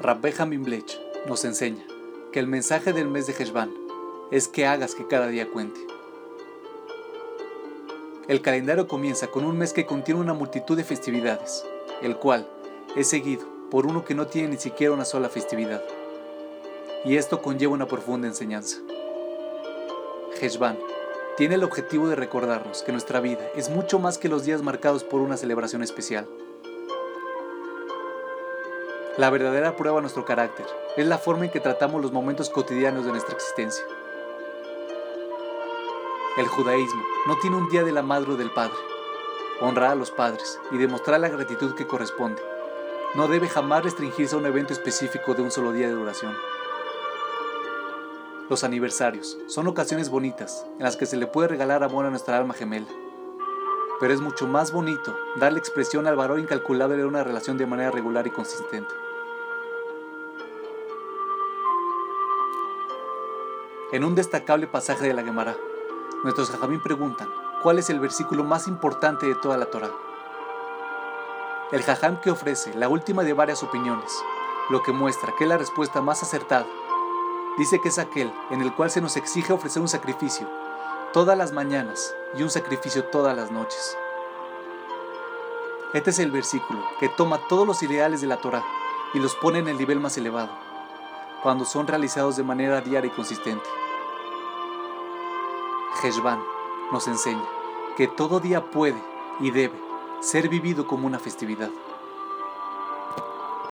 Rabbe Hamim Blech nos enseña que el mensaje del mes de Heshvan es que hagas que cada día cuente. El calendario comienza con un mes que contiene una multitud de festividades, el cual es seguido por uno que no tiene ni siquiera una sola festividad. Y esto conlleva una profunda enseñanza. Heshvan tiene el objetivo de recordarnos que nuestra vida es mucho más que los días marcados por una celebración especial. La verdadera prueba de nuestro carácter es la forma en que tratamos los momentos cotidianos de nuestra existencia. El judaísmo no tiene un día de la madre o del padre. Honrar a los padres y demostrar la gratitud que corresponde no debe jamás restringirse a un evento específico de un solo día de duración. Los aniversarios son ocasiones bonitas en las que se le puede regalar amor a nuestra alma gemela. Pero es mucho más bonito darle expresión al valor incalculable de una relación de manera regular y consistente. En un destacable pasaje de la Gemara, Nuestros jajamín preguntan, ¿cuál es el versículo más importante de toda la Torah? El jajam que ofrece la última de varias opiniones, lo que muestra que es la respuesta más acertada, dice que es aquel en el cual se nos exige ofrecer un sacrificio todas las mañanas y un sacrificio todas las noches. Este es el versículo que toma todos los ideales de la Torah y los pone en el nivel más elevado, cuando son realizados de manera diaria y consistente. Heshvan nos enseña que todo día puede y debe ser vivido como una festividad.